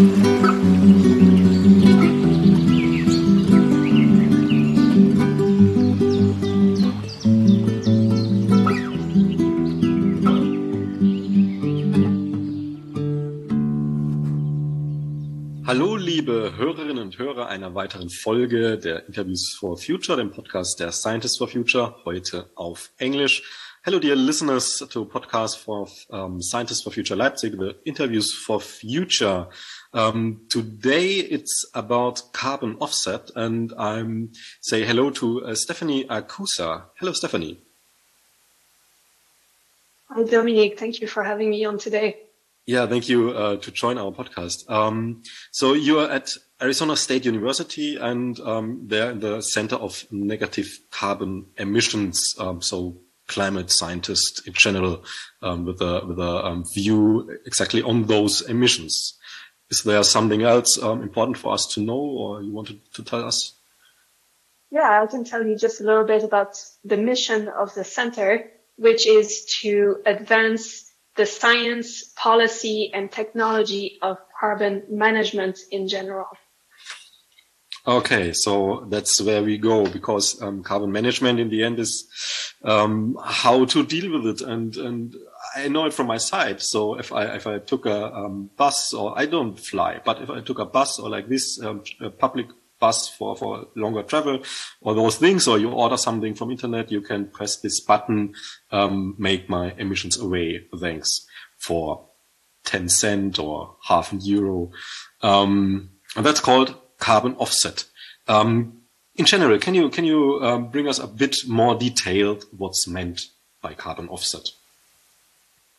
Hallo, liebe Hörerinnen und Hörer einer weiteren Folge der Interviews for Future, dem Podcast der Scientists for Future, heute auf Englisch. Hello, dear listeners to podcast for um, Scientists for Future Leipzig, the Interviews for Future. Um, today it's about carbon offset and I'm say hello to uh, Stephanie Arcusa. Hello, Stephanie. Hi, Dominique. Thank you for having me on today. Yeah, thank you uh, to join our podcast. Um, so you are at Arizona State University and um, they're in the Center of Negative Carbon Emissions. Um, so climate scientist in general um, with a with a um, view exactly on those emissions. Is there something else um, important for us to know, or you wanted to tell us? Yeah, I can tell you just a little bit about the mission of the center, which is to advance the science, policy, and technology of carbon management in general. Okay, so that's where we go because um, carbon management in the end is um, how to deal with it, and and I know it from my side. So if I if I took a um, bus or I don't fly, but if I took a bus or like this um, public bus for, for longer travel or those things, or you order something from internet, you can press this button, um, make my emissions away. Thanks for 10 cent or half a euro. Um, and that's called carbon offset. Um, in general, can you, can you um, bring us a bit more detailed what's meant by carbon offset?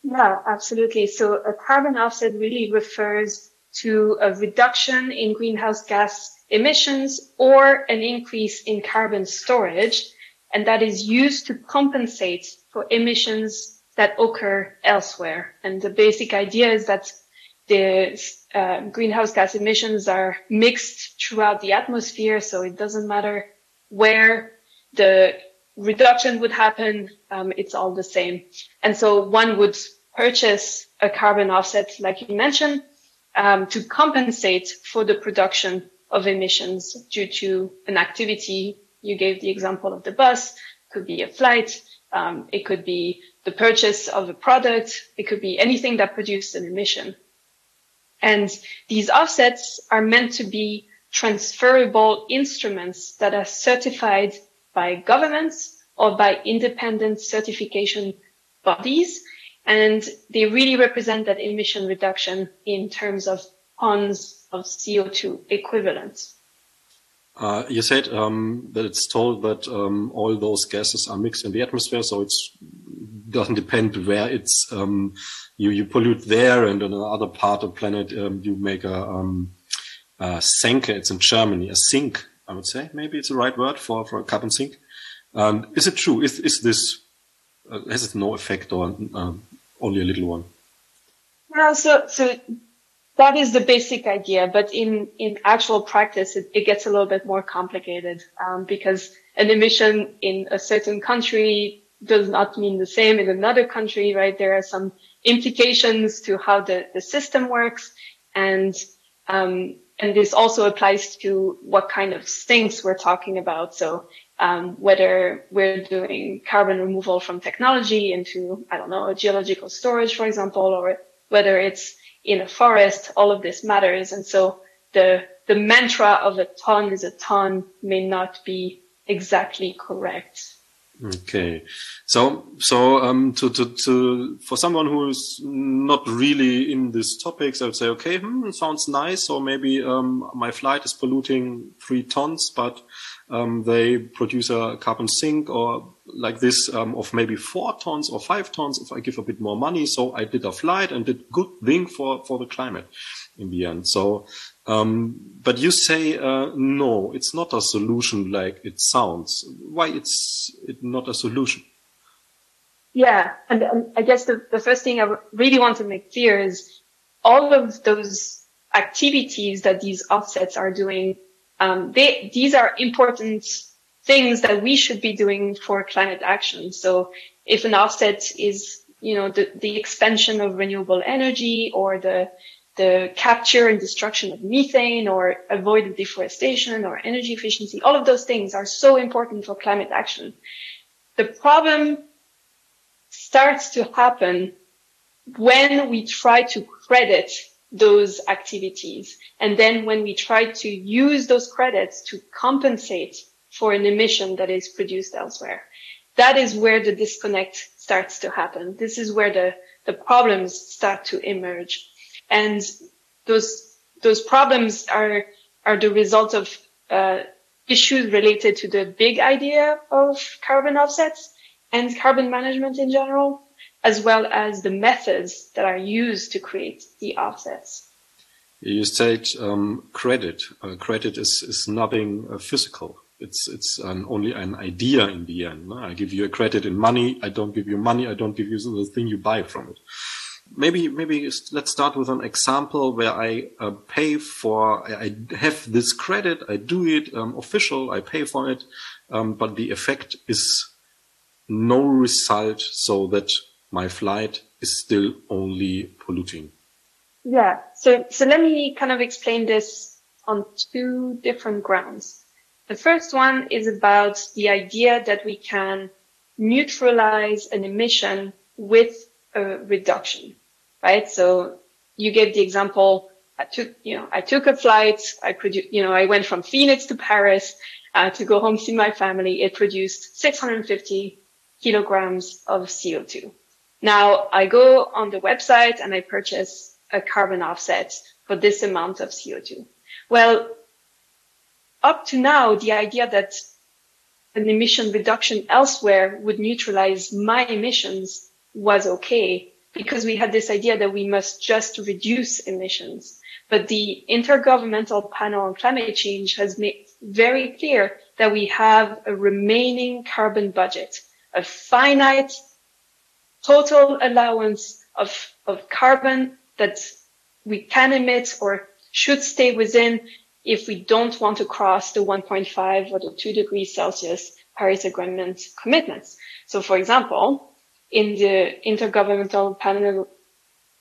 Yeah, absolutely. So a carbon offset really refers to a reduction in greenhouse gas emissions or an increase in carbon storage. And that is used to compensate for emissions that occur elsewhere. And the basic idea is that the uh, greenhouse gas emissions are mixed throughout the atmosphere. So it doesn't matter where the reduction would happen. Um, it's all the same. And so one would purchase a carbon offset, like you mentioned, um, to compensate for the production of emissions due to an activity. You gave the example of the bus, could be a flight. Um, it could be the purchase of a product. It could be anything that produced an emission. And these offsets are meant to be transferable instruments that are certified by governments or by independent certification bodies. And they really represent that emission reduction in terms of tons of CO2 equivalent. Uh, you said um, that it's told that um, all those gases are mixed in the atmosphere, so it doesn't depend where it's um, you you pollute there, and on another part of the planet um, you make a, um, a sink. It's in Germany, a sink. I would say maybe it's the right word for for a carbon sink. Um, is it true? Is is this uh, has it no effect or only a little one? Yeah, so so that is the basic idea, but in, in actual practice, it, it gets a little bit more complicated, um, because an emission in a certain country does not mean the same in another country, right? There are some implications to how the, the system works. And, um, and this also applies to what kind of sinks we're talking about. So, um, whether we're doing carbon removal from technology into, I don't know, geological storage, for example, or whether it's in a forest, all of this matters. And so the, the mantra of a ton is a ton may not be exactly correct. Okay. So, so, um, to, to, to, for someone who is not really in these topics, I would say, okay, hmm, sounds nice. Or maybe, um, my flight is polluting three tons, but, um, they produce a carbon sink or like this, um, of maybe four tons or five tons if I give a bit more money. So I did a flight and did good thing for, for the climate in the end. So, um, but you say, uh, no, it's not a solution like it sounds. Why it's it not a solution? Yeah. And, and I guess the, the first thing I really want to make clear is all of those activities that these offsets are doing, um, they, these are important things that we should be doing for climate action. So if an offset is, you know, the, the expansion of renewable energy or the the capture and destruction of methane or avoided deforestation or energy efficiency, all of those things are so important for climate action. The problem starts to happen when we try to credit those activities. And then when we try to use those credits to compensate for an emission that is produced elsewhere, that is where the disconnect starts to happen. This is where the, the problems start to emerge. And those, those problems are, are the result of, uh, issues related to the big idea of carbon offsets and carbon management in general as well as the methods that are used to create the offsets. You said um, credit. Uh, credit is, is nothing uh, physical. It's it's an, only an idea in the end. No? I give you a credit in money. I don't give you money. I don't give you the thing you buy from it. Maybe maybe let's start with an example where I uh, pay for. I have this credit. I do it um, official. I pay for it, um, but the effect is no result, so that my flight is still only polluting. Yeah. So, so let me kind of explain this on two different grounds. The first one is about the idea that we can neutralize an emission with a reduction, right? So you gave the example. I took, you know, I took a flight. I produced, you know, I went from Phoenix to Paris uh, to go home see my family. It produced 650 kilograms of CO2. Now I go on the website and I purchase a carbon offset for this amount of CO2. Well, up to now, the idea that an emission reduction elsewhere would neutralize my emissions was okay because we had this idea that we must just reduce emissions. But the Intergovernmental Panel on Climate Change has made very clear that we have a remaining carbon budget, a finite total allowance of, of carbon that we can emit or should stay within if we don't want to cross the 1.5 or the 2 degrees Celsius Paris Agreement commitments. So for example, in the Intergovernmental Panel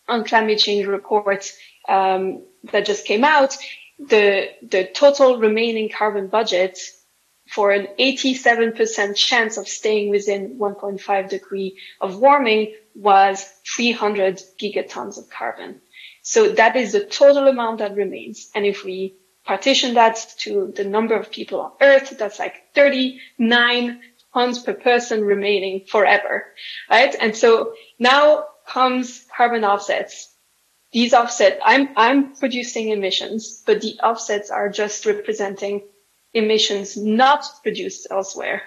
on Climate Change report um, that just came out, the the total remaining carbon budget for an 87% chance of staying within 1.5 degree of warming was 300 gigatons of carbon. So that is the total amount that remains. And if we partition that to the number of people on earth, that's like 39 tons per person remaining forever, right? And so now comes carbon offsets. These offsets, I'm, I'm producing emissions, but the offsets are just representing emissions not produced elsewhere,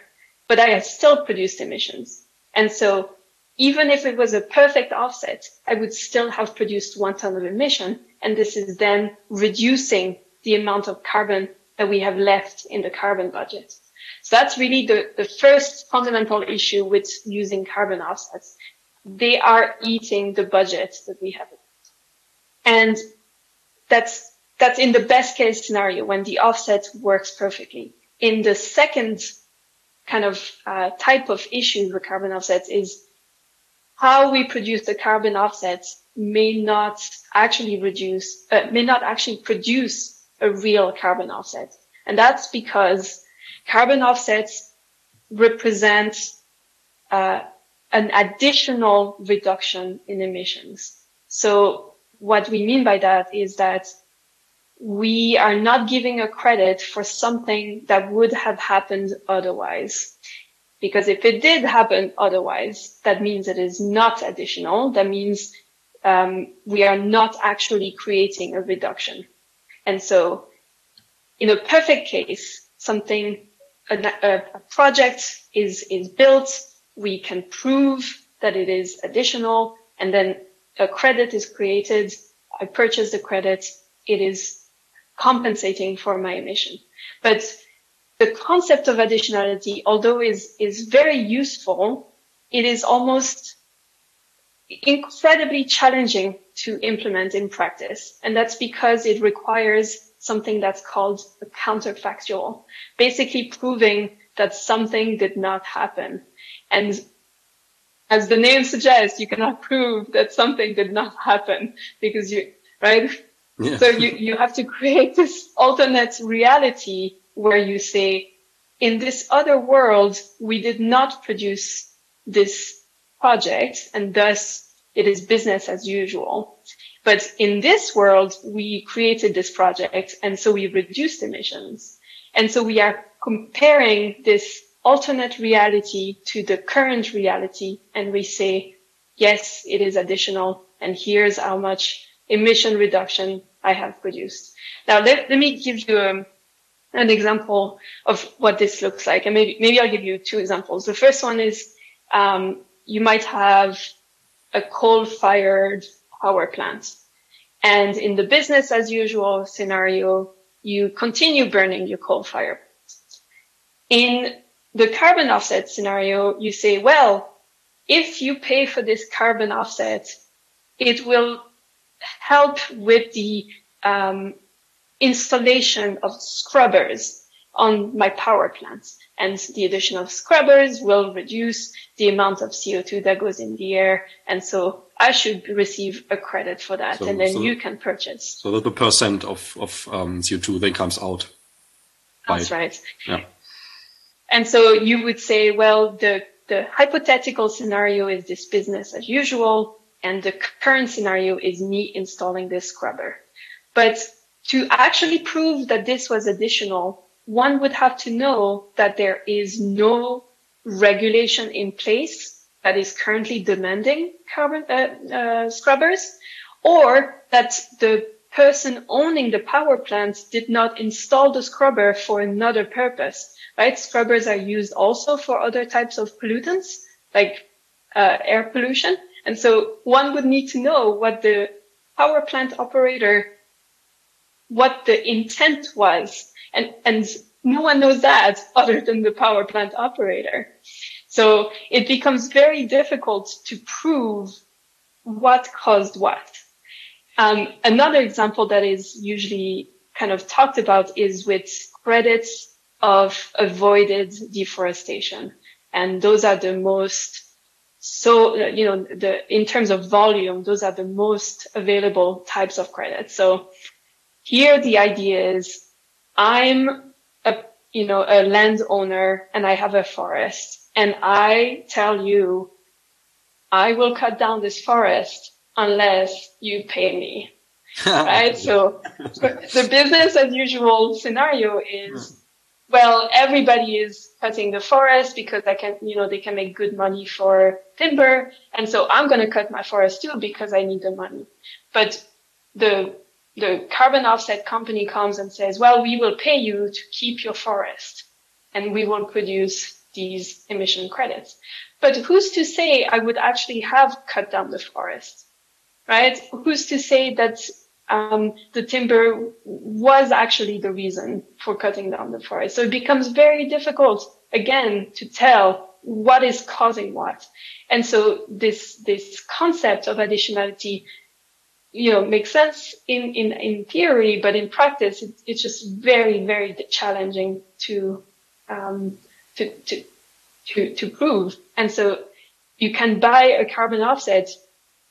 but I have still produced emissions. And so even if it was a perfect offset, I would still have produced one ton of emission. And this is then reducing the amount of carbon that we have left in the carbon budget. So that's really the, the first fundamental issue with using carbon offsets. They are eating the budget that we have. And that's that's in the best case scenario when the offset works perfectly. In the second kind of uh, type of issue with carbon offsets is how we produce the carbon offsets may not actually reduce, uh, may not actually produce a real carbon offset. And that's because carbon offsets represent uh, an additional reduction in emissions. So what we mean by that is that we are not giving a credit for something that would have happened otherwise. Because if it did happen otherwise, that means it is not additional. That means um, we are not actually creating a reduction. And so in a perfect case, something, a, a project is, is built. We can prove that it is additional and then a credit is created. I purchase the credit. It is compensating for my emission. But the concept of additionality, although is, is very useful, it is almost incredibly challenging to implement in practice. And that's because it requires something that's called a counterfactual, basically proving that something did not happen. And as the name suggests, you cannot prove that something did not happen because you, right? Yeah. So you, you have to create this alternate reality where you say, in this other world, we did not produce this project and thus it is business as usual. But in this world, we created this project and so we reduced emissions. And so we are comparing this alternate reality to the current reality and we say, yes, it is additional and here's how much emission reduction I have produced. Now let, let me give you um, an example of what this looks like. And maybe, maybe I'll give you two examples. The first one is, um, you might have a coal fired power plant. And in the business as usual scenario, you continue burning your coal fire. In the carbon offset scenario, you say, well, if you pay for this carbon offset, it will help with the um, installation of scrubbers on my power plants. And the addition of scrubbers will reduce the amount of CO2 that goes in the air. And so I should receive a credit for that. So, and then so you can purchase. So the percent of, of um, CO2 then comes out. That's right. Yeah. And so you would say, well, the, the hypothetical scenario is this business as usual. And the current scenario is me installing this scrubber. But to actually prove that this was additional, one would have to know that there is no regulation in place that is currently demanding carbon uh, uh, scrubbers, or that the person owning the power plant did not install the scrubber for another purpose. Right? Scrubbers are used also for other types of pollutants, like uh, air pollution. And so one would need to know what the power plant operator, what the intent was. And, and no one knows that other than the power plant operator. So it becomes very difficult to prove what caused what. Um, another example that is usually kind of talked about is with credits of avoided deforestation. And those are the most so, you know, the, in terms of volume, those are the most available types of credits. So here the idea is I'm a, you know, a landowner and I have a forest and I tell you, I will cut down this forest unless you pay me. right? So the business as usual scenario is hmm. well, everybody is cutting the forest because I can, you know, they can make good money for timber. And so I'm going to cut my forest too because I need the money. But the, the carbon offset company comes and says, well, we will pay you to keep your forest and we will produce these emission credits. But who's to say I would actually have cut down the forest? Right? Who's to say that um, the timber was actually the reason for cutting down the forest. So it becomes very difficult again to tell what is causing what. And so this, this concept of additionality, you know, makes sense in, in, in theory, but in practice, it, it's just very, very challenging to, um, to, to, to, to prove. And so you can buy a carbon offset,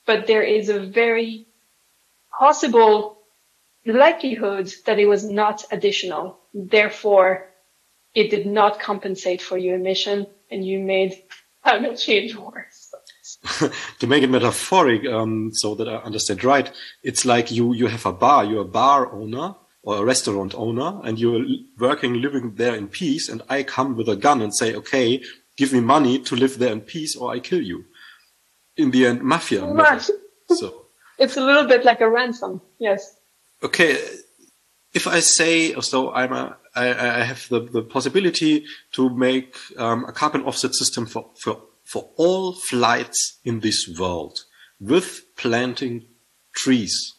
but there is a very possible likelihood that it was not additional. Therefore, it did not compensate for your emission and you made climate change worse. to make it metaphoric, um, so that I understand right, it's like you, you have a bar, you're a bar owner or a restaurant owner and you're working, living there in peace. And I come with a gun and say, okay, give me money to live there in peace or I kill you. In the end, mafia. So it's a little bit like a ransom. Yes. Okay. If I say, so I'm a, I, I have the, the possibility to make um, a carbon offset system for, for, for all flights in this world with planting trees.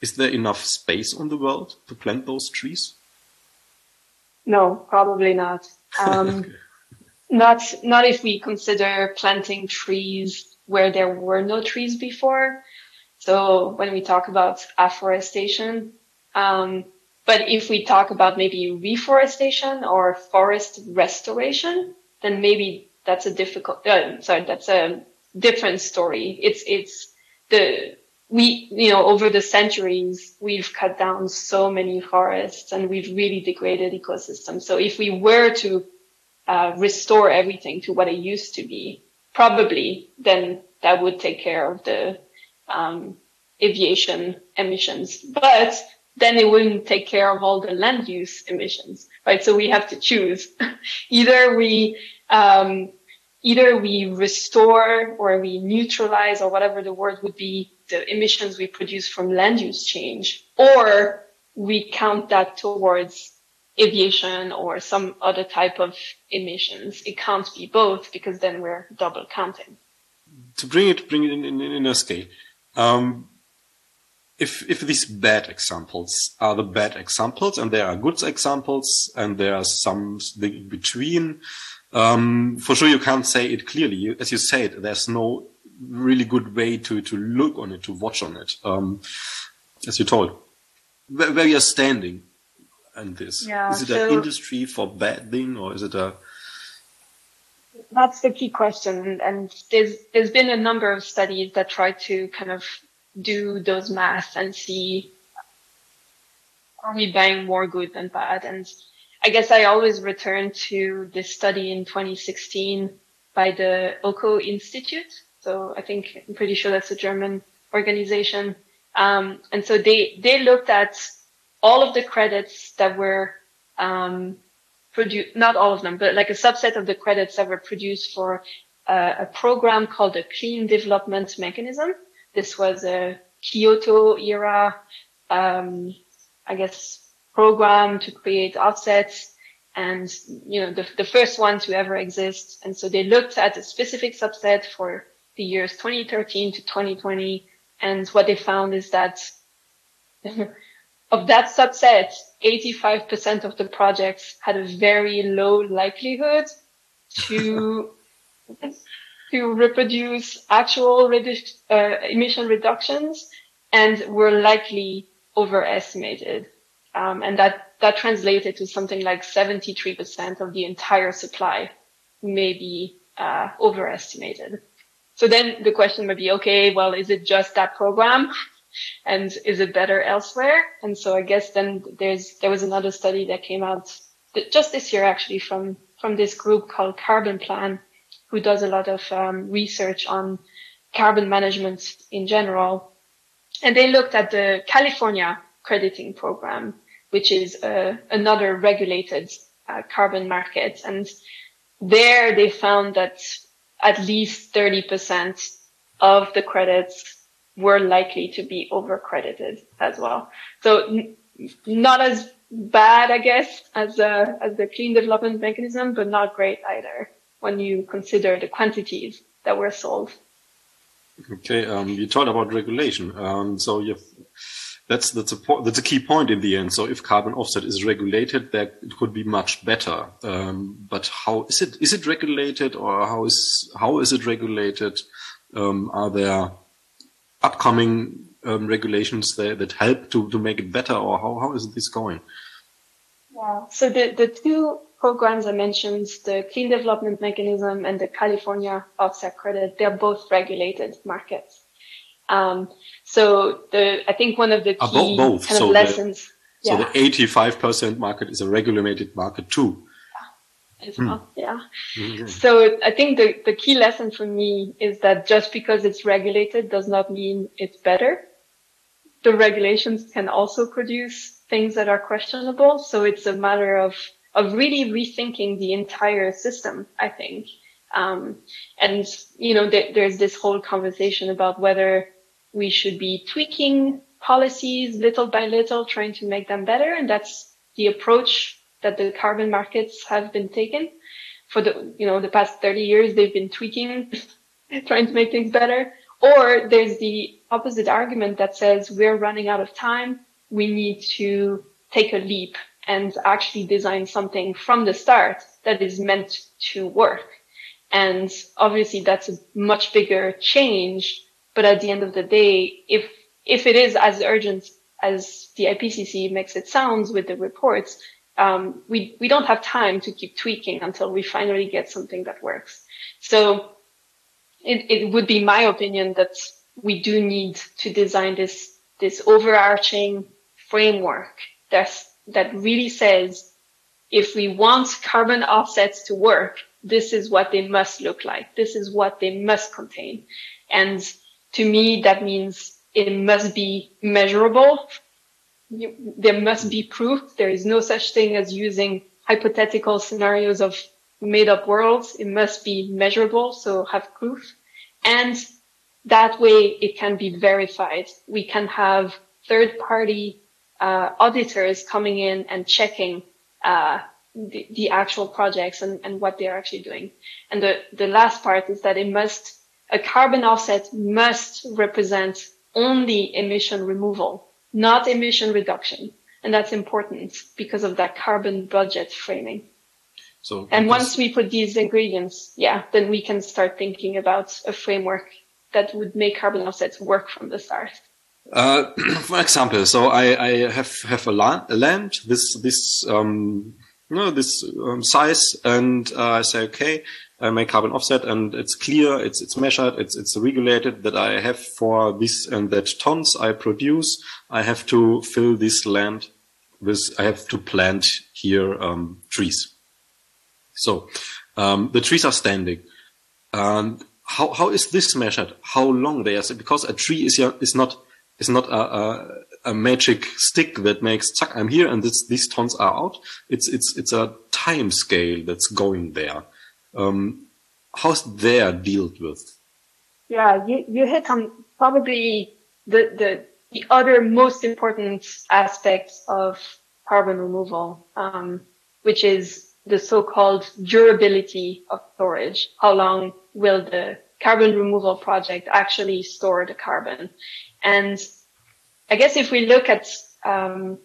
Is there enough space on the world to plant those trees? No, probably not. Um, okay. Not not if we consider planting trees where there were no trees before. So when we talk about afforestation, um, but if we talk about maybe reforestation or forest restoration, then maybe that's a difficult, uh, sorry, that's a different story. It's, it's the, we, you know, over the centuries, we've cut down so many forests and we've really degraded ecosystems. So if we were to uh, restore everything to what it used to be, probably then that would take care of the um, aviation emissions. But then it wouldn't take care of all the land use emissions, right? So we have to choose. either we, um, either we restore or we neutralize or whatever the word would be the emissions we produce from land use change, or we count that towards aviation or some other type of emissions. It can't be both because then we're double counting. To bring it, bring it in, in, in a scale. Um, if if these bad examples are the bad examples and there are good examples and there are some between, um, for sure you can't say it clearly. As you said, there's no really good way to to look on it, to watch on it. Um, as you told, where, where you're standing and this. Yeah, is it so an industry for bad thing or is it a that's the key question. And there's, there's been a number of studies that try to kind of do those math and see are we buying more good than bad? And I guess I always return to this study in 2016 by the Öko Institute. So I think I'm pretty sure that's a German organization. Um, and so they, they looked at all of the credits that were, um, produced, not all of them, but like a subset of the credits that were produced for uh, a program called the Clean Development Mechanism. This was a Kyoto era, um, I guess, program to create offsets and, you know, the, the first one to ever exist. And so they looked at a specific subset for the years 2013 to 2020. And what they found is that of that subset, 85% of the projects had a very low likelihood to to reproduce actual redu- uh, emission reductions and were likely overestimated. Um, and that, that translated to something like 73% of the entire supply may be uh, overestimated. So then the question might be, okay, well, is it just that program? And is it better elsewhere? And so I guess then there's, there was another study that came out just this year actually from, from this group called Carbon Plan who does a lot of um, research on carbon management in general. And they looked at the California crediting program, which is uh, another regulated uh, carbon market. And there they found that at least 30% of the credits were likely to be overcredited as well. So n- not as bad, I guess, as, uh, as the clean development mechanism, but not great either when you consider the quantities that were sold. Okay, um, you talked about regulation. Um, so that's that's a that's a key point in the end. So if carbon offset is regulated, that it could be much better. Um, but how is it? Is it regulated, or how is how is it regulated? Um, are there upcoming um, regulations that, that help to to make it better, or how how is this going? Yeah. So the the two programs I mentioned, the Clean Development Mechanism and the California Offset Credit, they're both regulated markets. Um, so the, I think one of the uh, key both. kind so of lessons. The, yeah. So the 85% market is a regulated market too. As well, hmm. yeah. Mm-hmm. So I think the, the key lesson for me is that just because it's regulated does not mean it's better. The regulations can also produce things that are questionable. So it's a matter of of really rethinking the entire system, I think. Um, and, you know, th- there's this whole conversation about whether we should be tweaking policies little by little, trying to make them better. And that's the approach that the carbon markets have been taken for the, you know, the past 30 years. They've been tweaking, trying to make things better. Or there's the opposite argument that says we're running out of time. We need to take a leap and actually design something from the start that is meant to work. And obviously that's a much bigger change. But at the end of the day, if, if it is as urgent as the IPCC makes it sound with the reports, um, we, we don't have time to keep tweaking until we finally get something that works. So it, it would be my opinion that we do need to design this, this overarching framework that's, that really says if we want carbon offsets to work, this is what they must look like. This is what they must contain. And to me, that means it must be measurable. You, there must be proof. There is no such thing as using hypothetical scenarios of made up worlds. It must be measurable. So have proof. And that way it can be verified. We can have third party uh, auditors coming in and checking uh, the, the, actual projects and, and what they're actually doing. And the, the last part is that it must, a carbon offset must represent only emission removal, not emission reduction. And that's important because of that carbon budget framing. So, and once we put these ingredients, yeah, then we can start thinking about a framework that would make carbon offsets work from the start. Uh, for example, so I, I have have a land, a land this this um, you know, this um, size, and uh, I say, okay, I make carbon offset, and it's clear, it's it's measured, it's it's regulated that I have for this and that tons I produce, I have to fill this land with, I have to plant here um, trees. So um, the trees are standing, and how how is this measured? How long they are? Because a tree is is not is not a, a, a magic stick that makes "chuck, I'm here and this, these tons are out. It's it's it's a time scale that's going there. Um, how's there dealt with? Yeah, you you hit on probably the the the other most important aspect of carbon removal, um, which is the so-called durability of storage. How long will the carbon removal project actually store the carbon? And I guess if we look at um,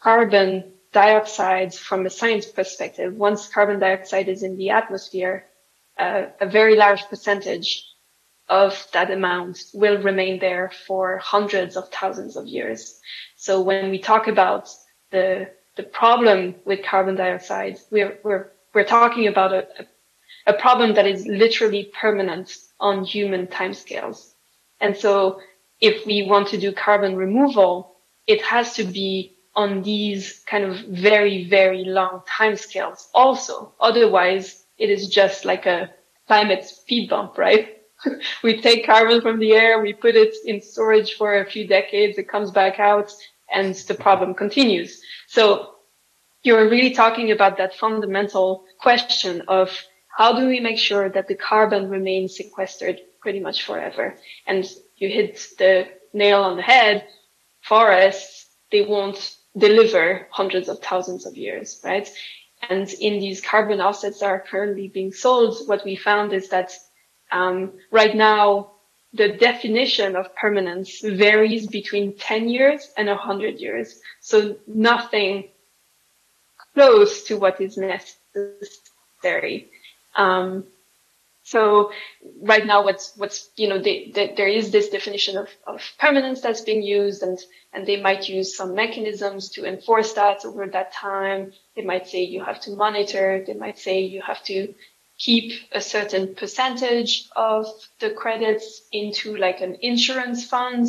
carbon dioxide from a science perspective, once carbon dioxide is in the atmosphere, uh, a very large percentage of that amount will remain there for hundreds of thousands of years. So when we talk about the the problem with carbon dioxide, we're we're we're talking about a, a problem that is literally permanent on human timescales. And so if we want to do carbon removal, it has to be on these kind of very, very long timescales also. Otherwise, it is just like a climate speed bump, right? we take carbon from the air, we put it in storage for a few decades, it comes back out, and the problem continues. So you're really talking about that fundamental question of how do we make sure that the carbon remains sequestered pretty much forever? And you hit the nail on the head, forests, they won't deliver hundreds of thousands of years, right? And in these carbon offsets that are currently being sold, what we found is that um, right now the definition of permanence varies between 10 years and 100 years. So nothing close to what is necessary. Um, so right now, what's what's you know they, they, there is this definition of, of permanence that's being used, and and they might use some mechanisms to enforce that over that time. They might say you have to monitor. They might say you have to keep a certain percentage of the credits into like an insurance fund.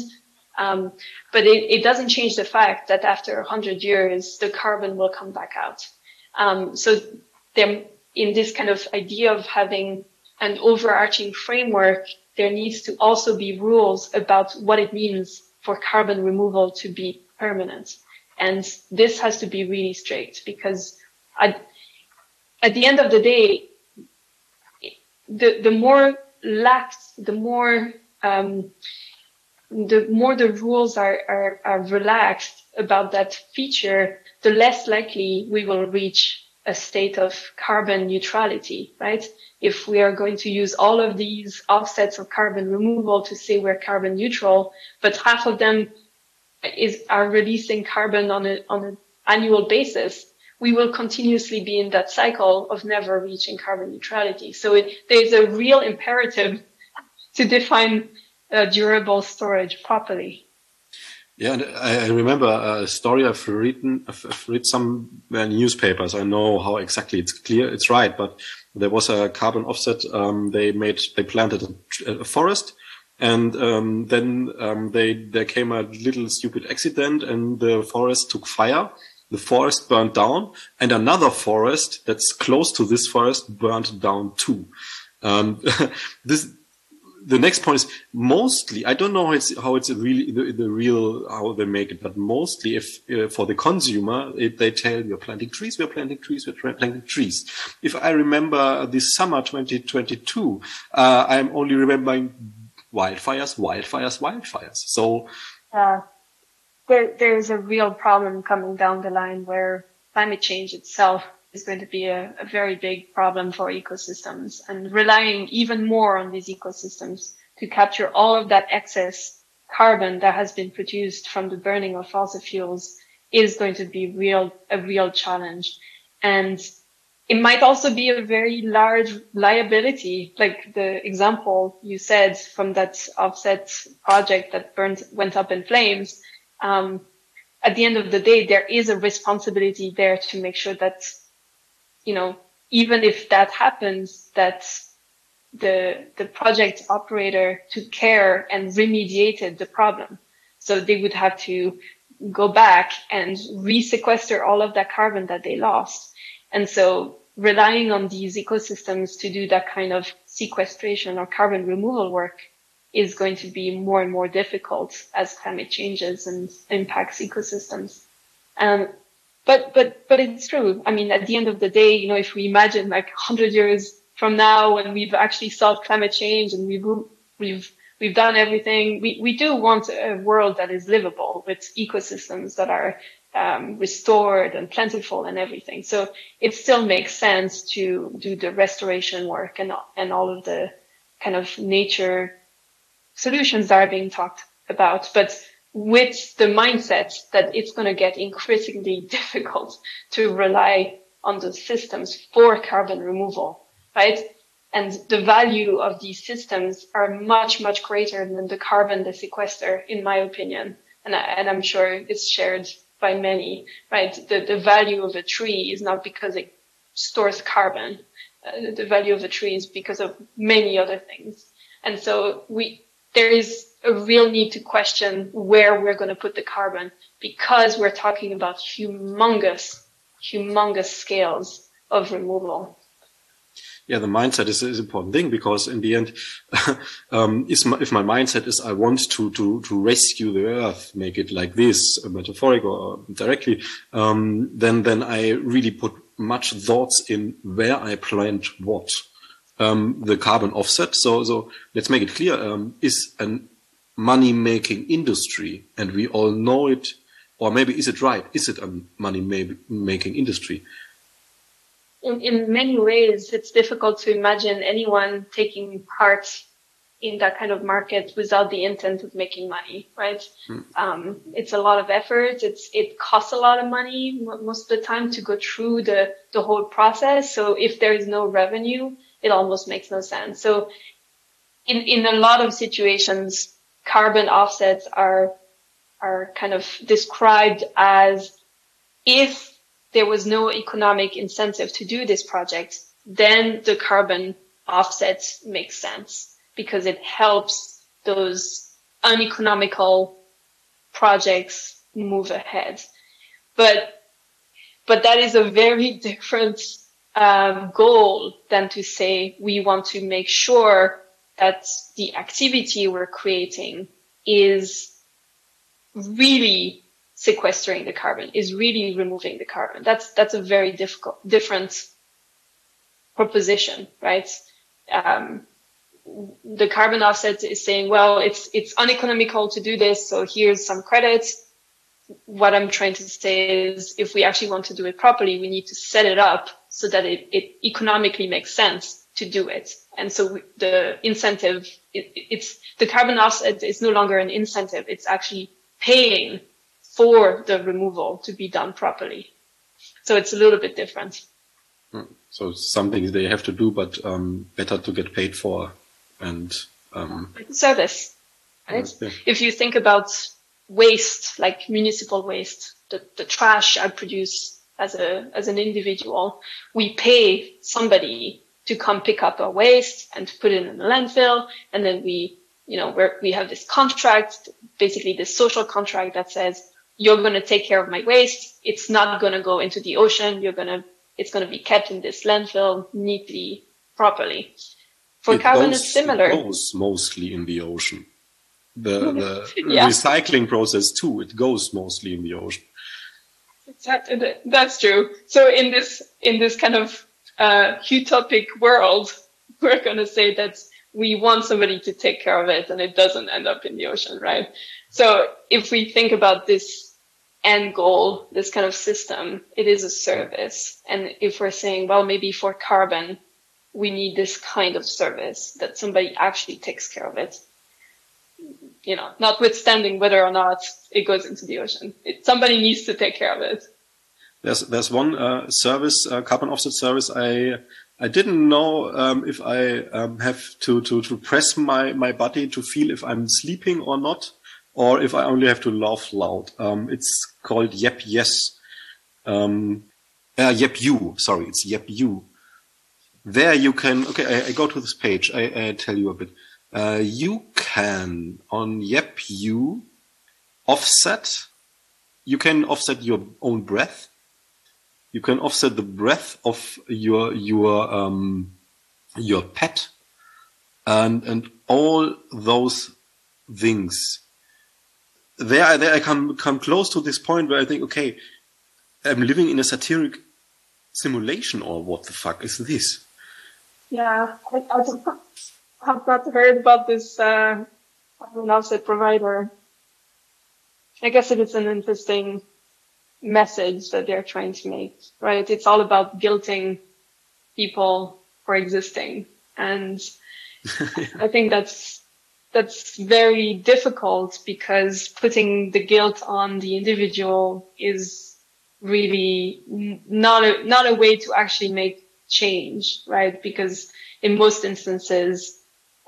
Um, but it, it, doesn't change the fact that after 100 years, the carbon will come back out. Um, so there, in this kind of idea of having an overarching framework, there needs to also be rules about what it means for carbon removal to be permanent. And this has to be really strict because at, at the end of the day, the, the more lax, the more, um, the more the rules are, are, are relaxed about that feature, the less likely we will reach a state of carbon neutrality, right? If we are going to use all of these offsets of carbon removal to say we're carbon neutral, but half of them is, are releasing carbon on a, on an annual basis, we will continuously be in that cycle of never reaching carbon neutrality. So it, there's a real imperative to define uh, durable storage properly. Yeah, I remember a story I've written, I've read some newspapers. I know how exactly it's clear, it's right, but there was a carbon offset. Um, they made, they planted a, a, forest and um, then um, they there came a little stupid accident, and the forest took fire. The forest burned down, and another forest that's close to this forest burned down too. Um, this the next point is mostly I don't know how it's how it's really the, the real how they make it, but mostly if uh, for the consumer they tell you're planting trees, we're planting trees, we're planting trees. If I remember this summer 2022, uh, I'm only remembering wildfires, wildfires, wildfires. So uh, there there's a real problem coming down the line where climate change itself is going to be a, a very big problem for ecosystems and relying even more on these ecosystems to capture all of that excess carbon that has been produced from the burning of fossil fuels is going to be real, a real challenge. And it might also be a very large liability, like the example you said from that offset project that burned, went up in flames. Um, at the end of the day, there is a responsibility there to make sure that you know, even if that happens, that the, the project operator took care and remediated the problem. So they would have to go back and resequester all of that carbon that they lost. And so relying on these ecosystems to do that kind of sequestration or carbon removal work is going to be more and more difficult as climate changes and impacts ecosystems. Um, but, but, but it's true. I mean, at the end of the day, you know, if we imagine like 100 years from now when we've actually solved climate change and we've, we've, we've done everything, we, we do want a world that is livable with ecosystems that are um, restored and plentiful and everything. So it still makes sense to do the restoration work and, and all of the kind of nature solutions that are being talked about. But with the mindset that it's going to get increasingly difficult to rely on the systems for carbon removal, right? And the value of these systems are much, much greater than the carbon they sequester, in my opinion. And, I, and I'm sure it's shared by many, right? The, the value of a tree is not because it stores carbon. Uh, the value of a tree is because of many other things. And so we, there is a real need to question where we're going to put the carbon because we're talking about humongous, humongous scales of removal. Yeah, the mindset is, an important thing because in the end, um, my, if my mindset is I want to, to, to rescue the earth, make it like this, metaphoric or directly, um, then, then I really put much thoughts in where I plant what. Um, the carbon offset. So, so let's make it clear, um, is an money making industry and we all know it or maybe is it right? Is it a money making industry? In, in many ways it's difficult to imagine anyone taking part in that kind of market without the intent of making money right? Hmm. um, it's a lot of effort. It's it costs a lot of money most of the time to go through the the whole process. So if there is no revenue it almost makes no sense. So in in a lot of situations carbon offsets are are kind of described as if there was no economic incentive to do this project, then the carbon offsets make sense because it helps those uneconomical projects move ahead. But, but that is a very different um, goal than to say we want to make sure that the activity we're creating is really sequestering the carbon, is really removing the carbon. That's, that's a very difficult, different proposition, right? Um, the carbon offset is saying, well, it's, it's uneconomical to do this. So here's some credits. What I'm trying to say is if we actually want to do it properly, we need to set it up so that it, it economically makes sense to do it. And so the incentive, it, it's the carbon offset is no longer an incentive. It's actually paying for the removal to be done properly. So it's a little bit different. Hmm. So something they have to do, but um, better to get paid for and um, service. Right? Yeah. If you think about waste, like municipal waste, the, the trash I produce as a as an individual, we pay somebody to come pick up our waste and to put it in the landfill. And then we you know, where we have this contract, basically this social contract that says you're going to take care of my waste. It's not going to go into the ocean. You're going to, it's going to be kept in this landfill neatly, properly. For it carbon, goes, it's similar. It goes mostly in the ocean. The, the yeah. recycling process too, it goes mostly in the ocean. Exactly. That's true. So in this, in this kind of, uh, utopic world, we're going to say that we want somebody to take care of it and it doesn't end up in the ocean, right? So if we think about this end goal, this kind of system, it is a service. And if we're saying, well, maybe for carbon, we need this kind of service that somebody actually takes care of it. You know, notwithstanding whether or not it goes into the ocean, it, somebody needs to take care of it. There's there's one uh, service, uh, carbon offset service I I didn't know um, if I um, have to, to, to press my, my body to feel if I'm sleeping or not, or if I only have to laugh loud. Um, it's called Yep Yes. Um, uh, Yep You. Sorry, it's Yep You. There you can, okay, I, I go to this page. I, I tell you a bit. Uh, you can on Yep You offset. You can offset your own breath you can offset the breath of your your um, your pet and and all those things there, there I come come close to this point where I think, okay, I'm living in a satiric simulation, or what the fuck is this? Yeah, I, I have not heard about this uh, offset provider. I guess it is an interesting message that they're trying to make, right? It's all about guilting people for existing. And I think that's, that's very difficult because putting the guilt on the individual is really not a, not a way to actually make change, right? Because in most instances,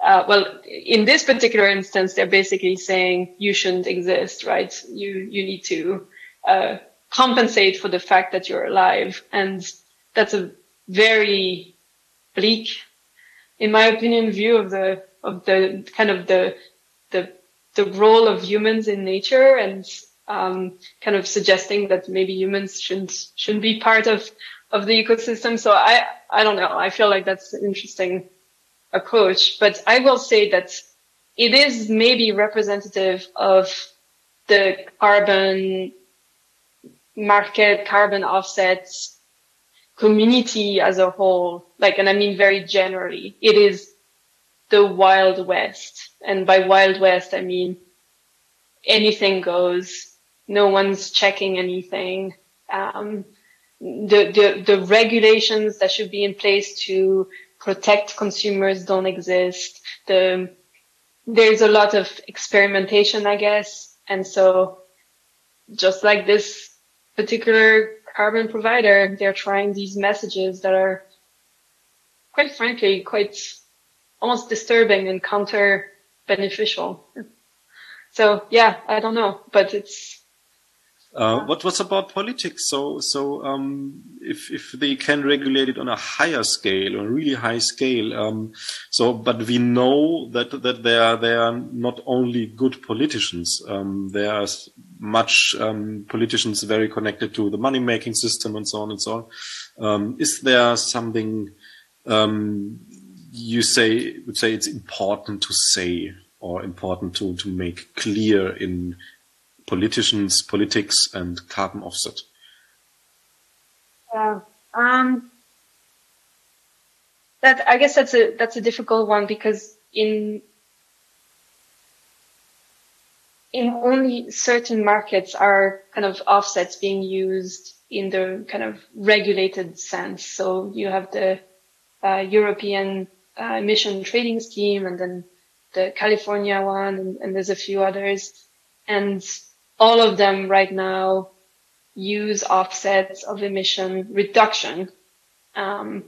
uh, well, in this particular instance, they're basically saying you shouldn't exist, right? You, you need to, uh, compensate for the fact that you're alive. And that's a very bleak, in my opinion, view of the, of the kind of the, the, the role of humans in nature and, um, kind of suggesting that maybe humans shouldn't, shouldn't be part of, of the ecosystem. So I, I don't know. I feel like that's an interesting approach, but I will say that it is maybe representative of the carbon market carbon offsets community as a whole, like, and I mean very generally, it is the Wild West. And by Wild West, I mean anything goes. No one's checking anything. Um, the, the, the regulations that should be in place to protect consumers don't exist. The, there's a lot of experimentation, I guess. And so just like this particular carbon provider, they're trying these messages that are quite frankly, quite almost disturbing and counter beneficial. So yeah, I don't know, but it's, uh, what what's about politics? So so um, if if they can regulate it on a higher scale, on a really high scale, um, so but we know that that they are they are not only good politicians. Um, there are much um, politicians very connected to the money making system and so on and so on. Um, is there something um, you say would say it's important to say or important to to make clear in politicians, politics, and carbon offset? Yeah, um, that I guess that's a that's a difficult one because in in only certain markets are kind of offsets being used in the kind of regulated sense. So you have the uh, European uh, emission trading scheme and then the California one and, and there's a few others. And all of them right now use offsets of emission reduction. Um,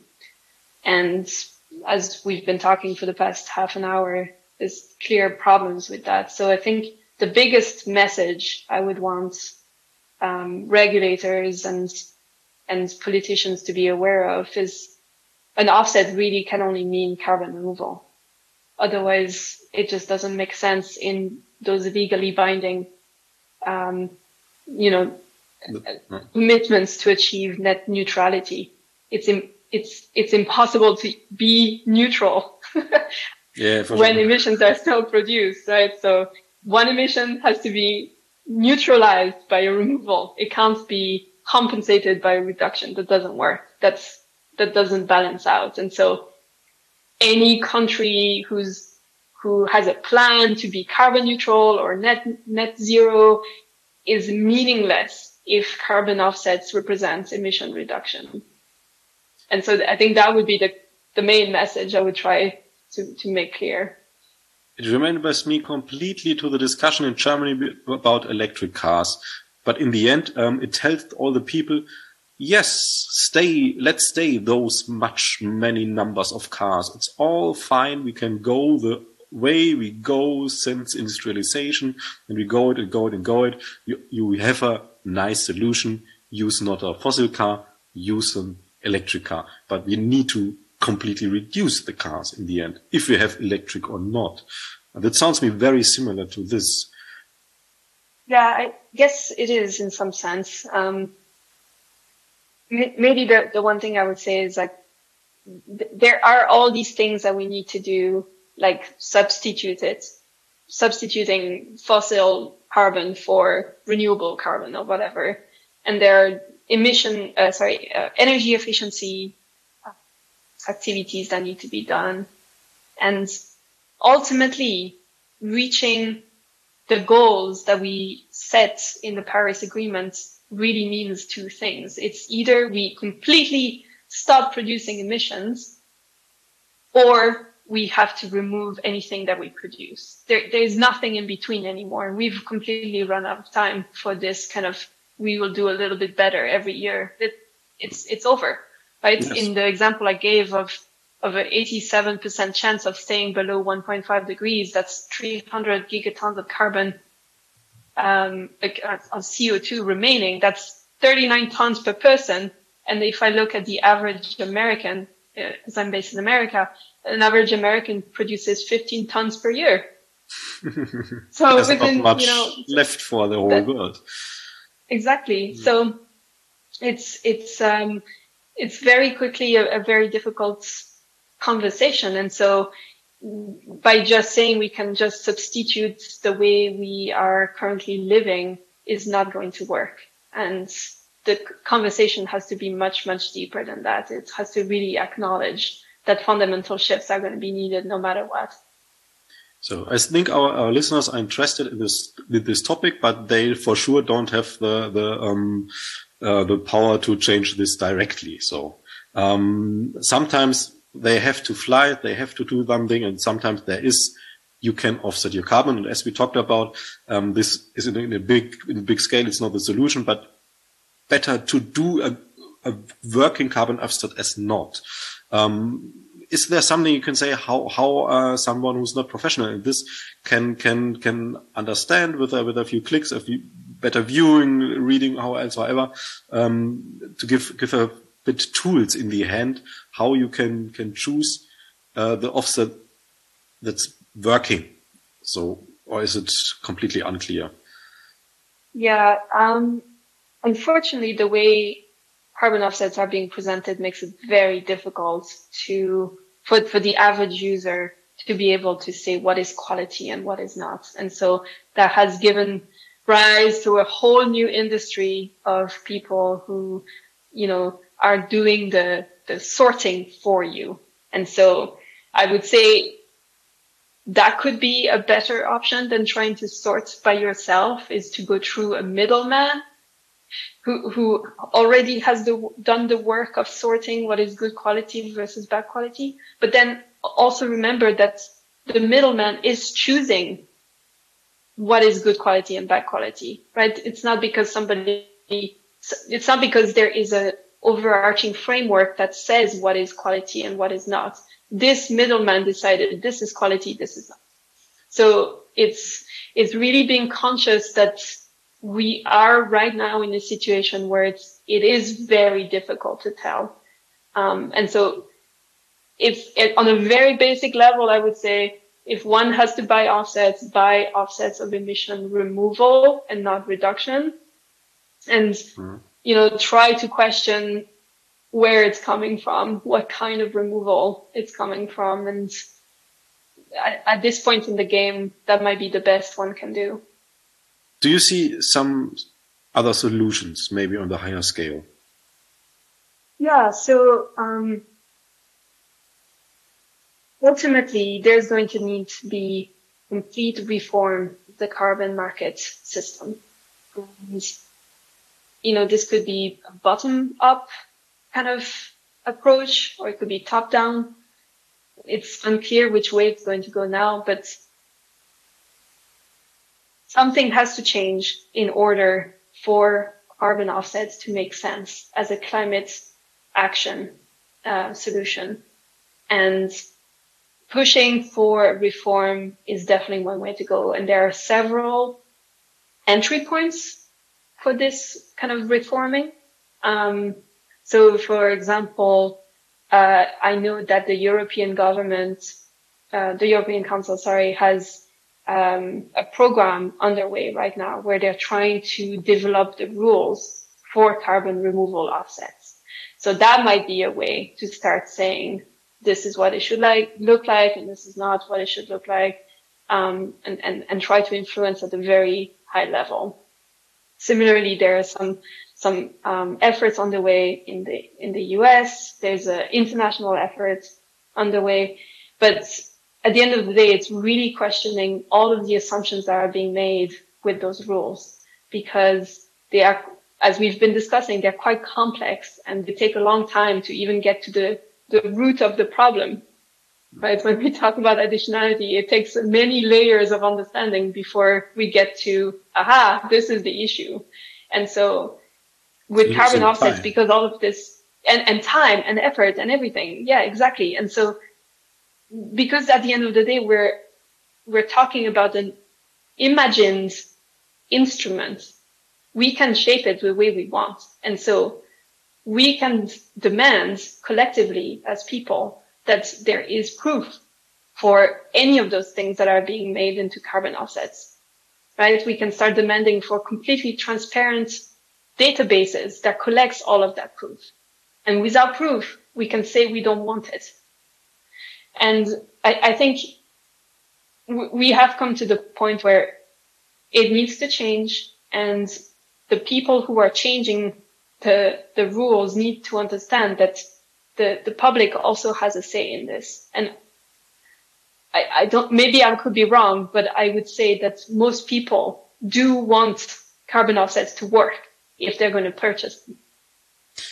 and as we've been talking for the past half an hour, there's clear problems with that. So I think the biggest message I would want um, regulators and and politicians to be aware of is an offset really can only mean carbon removal. Otherwise, it just doesn't make sense in those legally binding, um, you know, no. commitments to achieve net neutrality. It's Im- it's it's impossible to be neutral yeah, when sure. emissions are still produced, right? So one emission has to be neutralized by a removal. It can't be compensated by a reduction. That doesn't work. That's that doesn't balance out. And so any country who's who has a plan to be carbon neutral or net net zero is meaningless if carbon offsets represent emission reduction. And so I think that would be the, the main message I would try to, to make clear. It remembers me completely to the discussion in Germany about electric cars. But in the end, um, it tells all the people, yes, stay, let's stay those much, many numbers of cars. It's all fine. We can go the way we go since industrialization and we go it and go it and go it. You, you have a nice solution. Use not a fossil car, use an electric car. But we need to completely reduce the cars in the end, if we have electric or not. That sounds to me very similar to this. Yeah, I guess it is in some sense. Um, maybe the, the one thing I would say is like, th- there are all these things that we need to do, like substituted, substituting fossil carbon for renewable carbon or whatever. And there are emission, uh, sorry, uh, energy efficiency activities that need to be done. And ultimately reaching the goals that we set in the Paris Agreement really means two things. It's either we completely stop producing emissions or we have to remove anything that we produce. There, there's nothing in between anymore. And We've completely run out of time for this kind of, we will do a little bit better every year. It, it's, it's over, right? Yes. In the example I gave of, of an 87% chance of staying below 1.5 degrees, that's 300 gigatons of carbon, um, of CO2 remaining. That's 39 tons per person. And if I look at the average American, because uh, I'm based in America, an average American produces 15 tons per year. so There's within, not much you know, left for the whole that, world. Exactly. Mm. So it's, it's, um, it's very quickly a, a very difficult conversation. And so by just saying we can just substitute the way we are currently living is not going to work. And the conversation has to be much, much deeper than that. It has to really acknowledge that fundamental shifts are going to be needed no matter what. So I think our, our listeners are interested in this with this topic, but they for sure don't have the the um, uh, the power to change this directly. So um, sometimes they have to fly, they have to do something, and sometimes there is you can offset your carbon. And as we talked about, um, this is in a big in a big scale. It's not the solution, but better to do a, a working carbon offset as not. Um, is there something you can say how how uh, someone who's not professional in this can can can understand with a with a few clicks, a few better viewing, reading, how else, however, um, to give give a bit tools in the hand how you can can choose uh, the offset that's working. So, or is it completely unclear? Yeah, um, unfortunately, the way carbon offsets are being presented makes it very difficult to, for, for the average user to be able to say what is quality and what is not. And so that has given rise to a whole new industry of people who, you know, are doing the, the sorting for you. And so I would say that could be a better option than trying to sort by yourself is to go through a middleman who, who already has the, done the work of sorting what is good quality versus bad quality. But then also remember that the middleman is choosing what is good quality and bad quality, right? It's not because somebody, it's not because there is a overarching framework that says what is quality and what is not. This middleman decided this is quality, this is not. So it's, it's really being conscious that we are right now in a situation where it's, it is very difficult to tell. Um, and so if it, on a very basic level, I would say if one has to buy offsets, buy offsets of emission removal and not reduction. And, mm. you know, try to question where it's coming from, what kind of removal it's coming from. And at, at this point in the game, that might be the best one can do. Do you see some other solutions, maybe on the higher scale? Yeah. So, um, ultimately, there's going to need to be complete reform of the carbon market system. And, you know, this could be a bottom up kind of approach, or it could be top down. It's unclear which way it's going to go now, but something has to change in order for carbon offsets to make sense as a climate action uh, solution. And pushing for reform is definitely one way to go. And there are several entry points for this kind of reforming. Um, so, for example, uh, I know that the European government, uh, the European Council, sorry, has um, a program underway right now where they're trying to develop the rules for carbon removal offsets. So that might be a way to start saying this is what it should like look like, and this is not what it should look like, um, and, and and try to influence at a very high level. Similarly, there are some some um, efforts underway in the in the U.S. There's an international effort underway, but at the end of the day, it's really questioning all of the assumptions that are being made with those rules because they are, as we've been discussing, they're quite complex and they take a long time to even get to the the root of the problem. Right? When we talk about additionality, it takes many layers of understanding before we get to, aha, this is the issue. And so with carbon offsets, time. because all of this and, and time and effort and everything. Yeah, exactly. And so because at the end of the day, we're, we're talking about an imagined instrument. We can shape it the way we want. And so we can demand collectively as people that there is proof for any of those things that are being made into carbon offsets, right? We can start demanding for completely transparent databases that collects all of that proof. And without proof, we can say we don't want it. And I, I think we have come to the point where it needs to change and the people who are changing the, the rules need to understand that the, the public also has a say in this. And I, I don't, maybe I could be wrong, but I would say that most people do want carbon offsets to work if they're going to purchase them.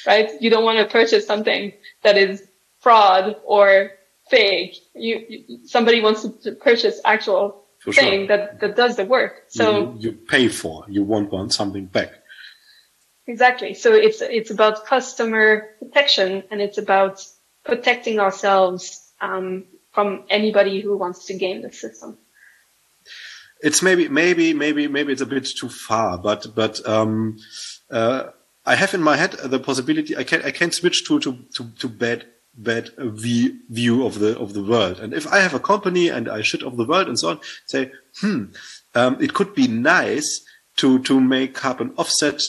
Right? You don't want to purchase something that is fraud or fake. You, you somebody wants to purchase actual for thing sure. that, that does the work. So you, you pay for, you won't want something back. Exactly. So it's, it's about customer protection and it's about protecting ourselves, um, from anybody who wants to game the system. It's maybe, maybe, maybe, maybe it's a bit too far, but, but, um, uh, I have in my head the possibility I can I can switch to to to, to bad bad view of the of the world. And if I have a company and I shit of the world and so on, say, hmm, um, it could be nice to to make carbon offset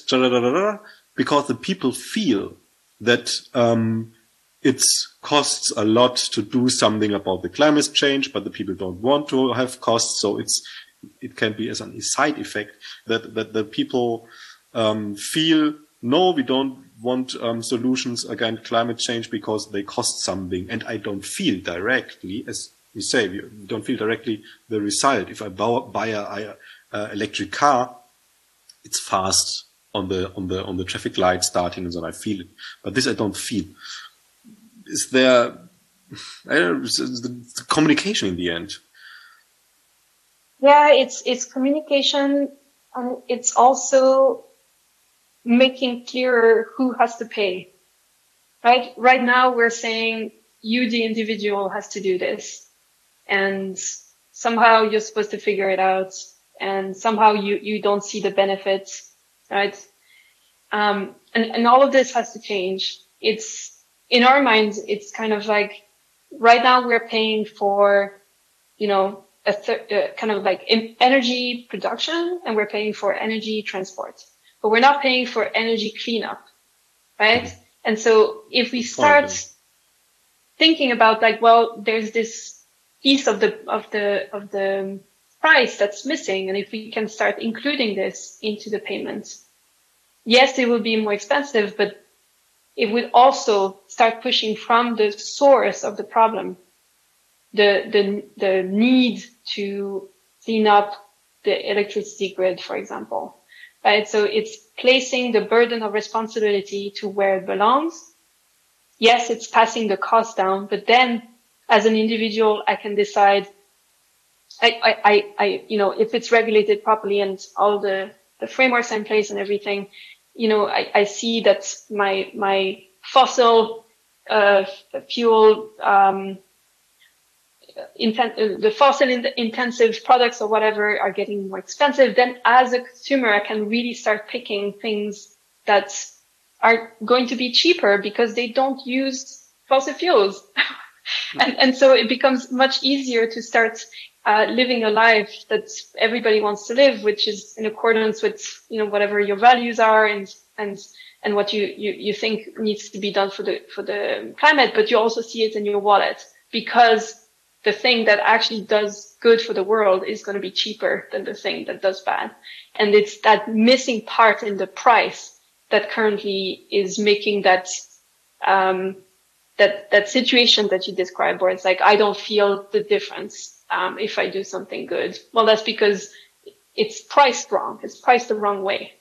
because the people feel that um, it costs a lot to do something about the climate change, but the people don't want to have costs, so it's it can be as a side effect that that the people um, feel no, we don't want um, solutions against climate change because they cost something, and I don't feel directly, as we say, we don't feel directly the result. If I buy a, electric car, it's fast on the on the on the traffic light starting, and then I feel it. But this I don't feel. Is there? I don't know, the, the communication in the end. Yeah, it's it's communication, and it's also making clearer who has to pay. Right? Right now we're saying you, the individual, has to do this. And somehow you're supposed to figure it out. And somehow you, you don't see the benefits. Right? Um, and, and all of this has to change. It's, in our minds, it's kind of like right now we're paying for you know, a uh, kind of like energy production and we're paying for energy transport, but we're not paying for energy cleanup, right? Mm-hmm. And so if we start thinking about like, well, there's this piece of the, of the, of the price that's missing. And if we can start including this into the payments, yes, it will be more expensive, but it would also start pushing from the source of the problem, the, the, the need to clean up the electricity grid, for example, right? So it's placing the burden of responsibility to where it belongs. Yes, it's passing the cost down, but then as an individual, I can decide, I, I, I, you know, if it's regulated properly and all the, the frameworks in place and everything, you know, I, I see that my, my fossil, uh, fuel, um, inten- the fossil in- intensive products or whatever are getting more expensive, then as a consumer, I can really start picking things that are going to be cheaper because they don't use fossil fuels. and, and so it becomes much easier to start uh, living a life that everybody wants to live, which is in accordance with, you know, whatever your values are and, and, and what you, you, you think needs to be done for the, for the climate, but you also see it in your wallet because the thing that actually does good for the world is going to be cheaper than the thing that does bad. And it's that missing part in the price that currently is making that, um, that, that situation that you describe where it's like, I don't feel the difference, um, if I do something good. Well, that's because it's priced wrong. It's priced the wrong way.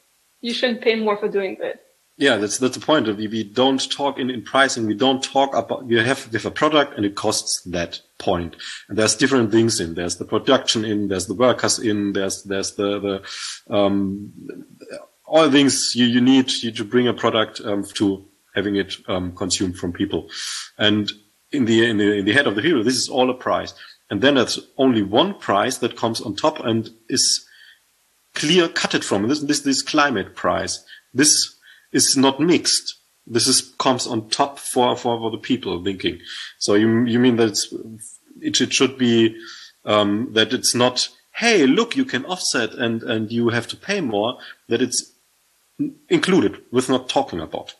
You shouldn't pay more for doing good. Yeah, that's that's the point. We we don't talk in, in pricing. We don't talk about. You have we have a product and it costs that point. And there's different things in. There's the production in. There's the workers in. There's there's the the um, all things you you need you to bring a product um, to having it um, consumed from people. And in the in the in the head of the hero, this is all a price. And then there's only one price that comes on top and is clear cutted from this this this climate price. This is not mixed. This is comes on top for for, for the people thinking. So you you mean that it's, it, it should be um, that it's not hey look you can offset and and you have to pay more that it's included with not talking about.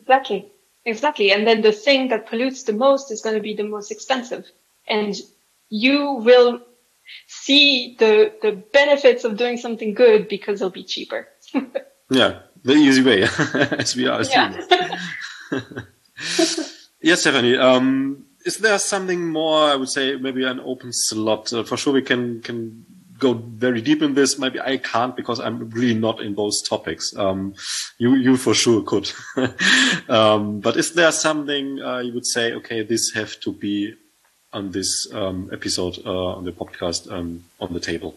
Exactly. Exactly. And then the thing that pollutes the most is going to be the most expensive. And you will see the, the benefits of doing something good because it'll be cheaper. yeah the easy way, as we are assuming. Yeah. yes, Stephanie. Um, is there something more? I would say maybe an open slot. Uh, for sure, we can can go very deep in this. Maybe I can't because I'm really not in those topics. Um, you you for sure could. um, but is there something uh, you would say? Okay, this have to be on this um, episode uh, on the podcast um, on the table.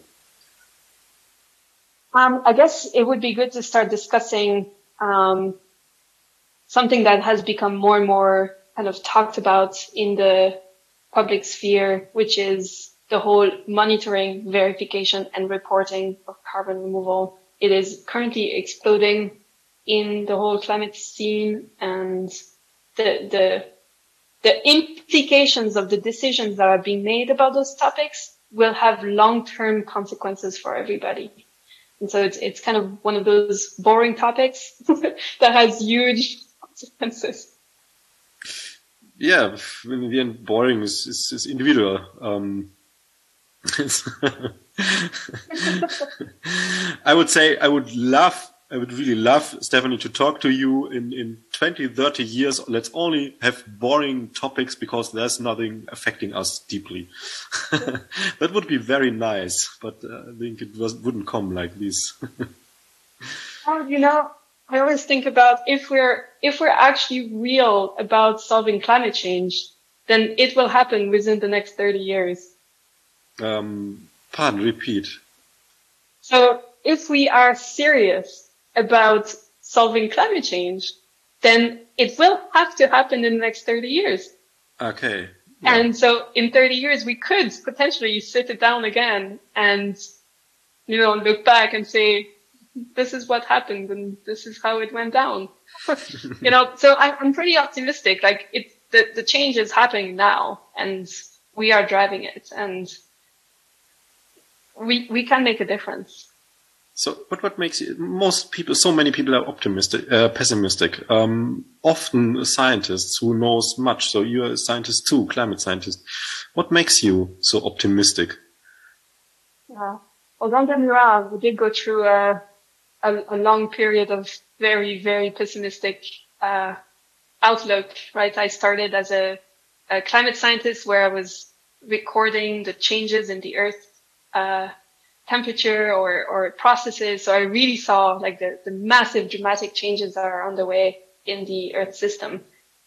Um, I guess it would be good to start discussing um, something that has become more and more kind of talked about in the public sphere, which is the whole monitoring, verification, and reporting of carbon removal. It is currently exploding in the whole climate scene, and the the the implications of the decisions that are being made about those topics will have long-term consequences for everybody. And so it's, it's kind of one of those boring topics that has huge consequences. Yeah, in the end, boring is, is, is individual. Um, I would say I would love I would really love, Stephanie, to talk to you in, in 20, 30 years. Let's only have boring topics because there's nothing affecting us deeply. that would be very nice, but uh, I think it was, wouldn't come like this. well, you know, I always think about if we're, if we're actually real about solving climate change, then it will happen within the next 30 years. Um, pardon, repeat. So if we are serious about solving climate change, then it will have to happen in the next 30 years. Okay. Yeah. And so in 30 years, we could potentially sit it down again and, you know, look back and say, this is what happened and this is how it went down. you know, so I'm, I'm pretty optimistic. Like it, the, the change is happening now and we are driving it and we, we can make a difference. So, but what makes you, most people, so many people are optimistic, uh, pessimistic. Um, often scientists who knows much. So you're a scientist too, climate scientist. What makes you so optimistic? Yeah. Well, don't get me wrong. We did go through a, a, a long period of very, very pessimistic, uh, outlook, right? I started as a, a, climate scientist where I was recording the changes in the earth, uh, temperature or, or processes. So I really saw like the, the massive dramatic changes that are underway in the earth system.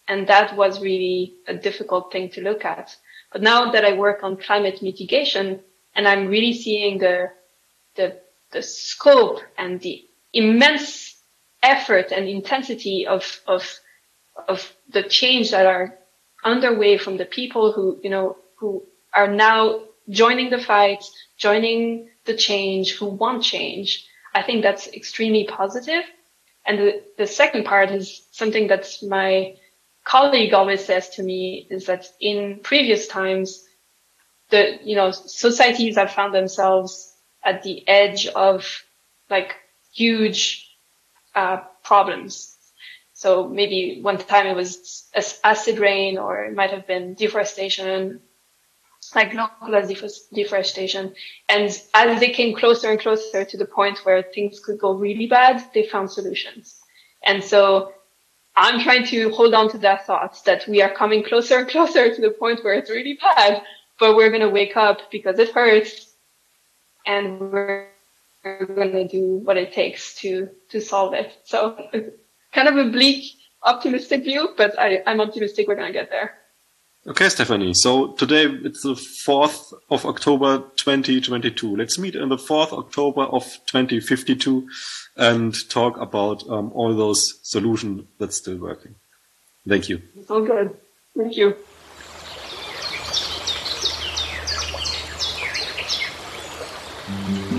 And that was really a difficult thing to look at. But now that I work on climate mitigation and I'm really seeing the, the, the scope and the immense effort and intensity of, of, of the change that are underway from the people who, you know, who are now joining the fight, joining the change, who want change. I think that's extremely positive. And the, the second part is something that my colleague always says to me is that in previous times, the, you know, societies have found themselves at the edge of like huge, uh, problems. So maybe one time it was acid rain or it might have been deforestation like localized deforestation. And as they came closer and closer to the point where things could go really bad, they found solutions. And so I'm trying to hold on to that thought that we are coming closer and closer to the point where it's really bad, but we're going to wake up because it hurts and we're, we're going to do what it takes to, to solve it. So kind of a bleak, optimistic view, but I, I'm optimistic we're going to get there. Okay, Stephanie. So today it's the 4th of October 2022. Let's meet on the 4th October of 2052 and talk about um, all those solutions that's still working. Thank you. It's all good. Thank you. Mm -hmm.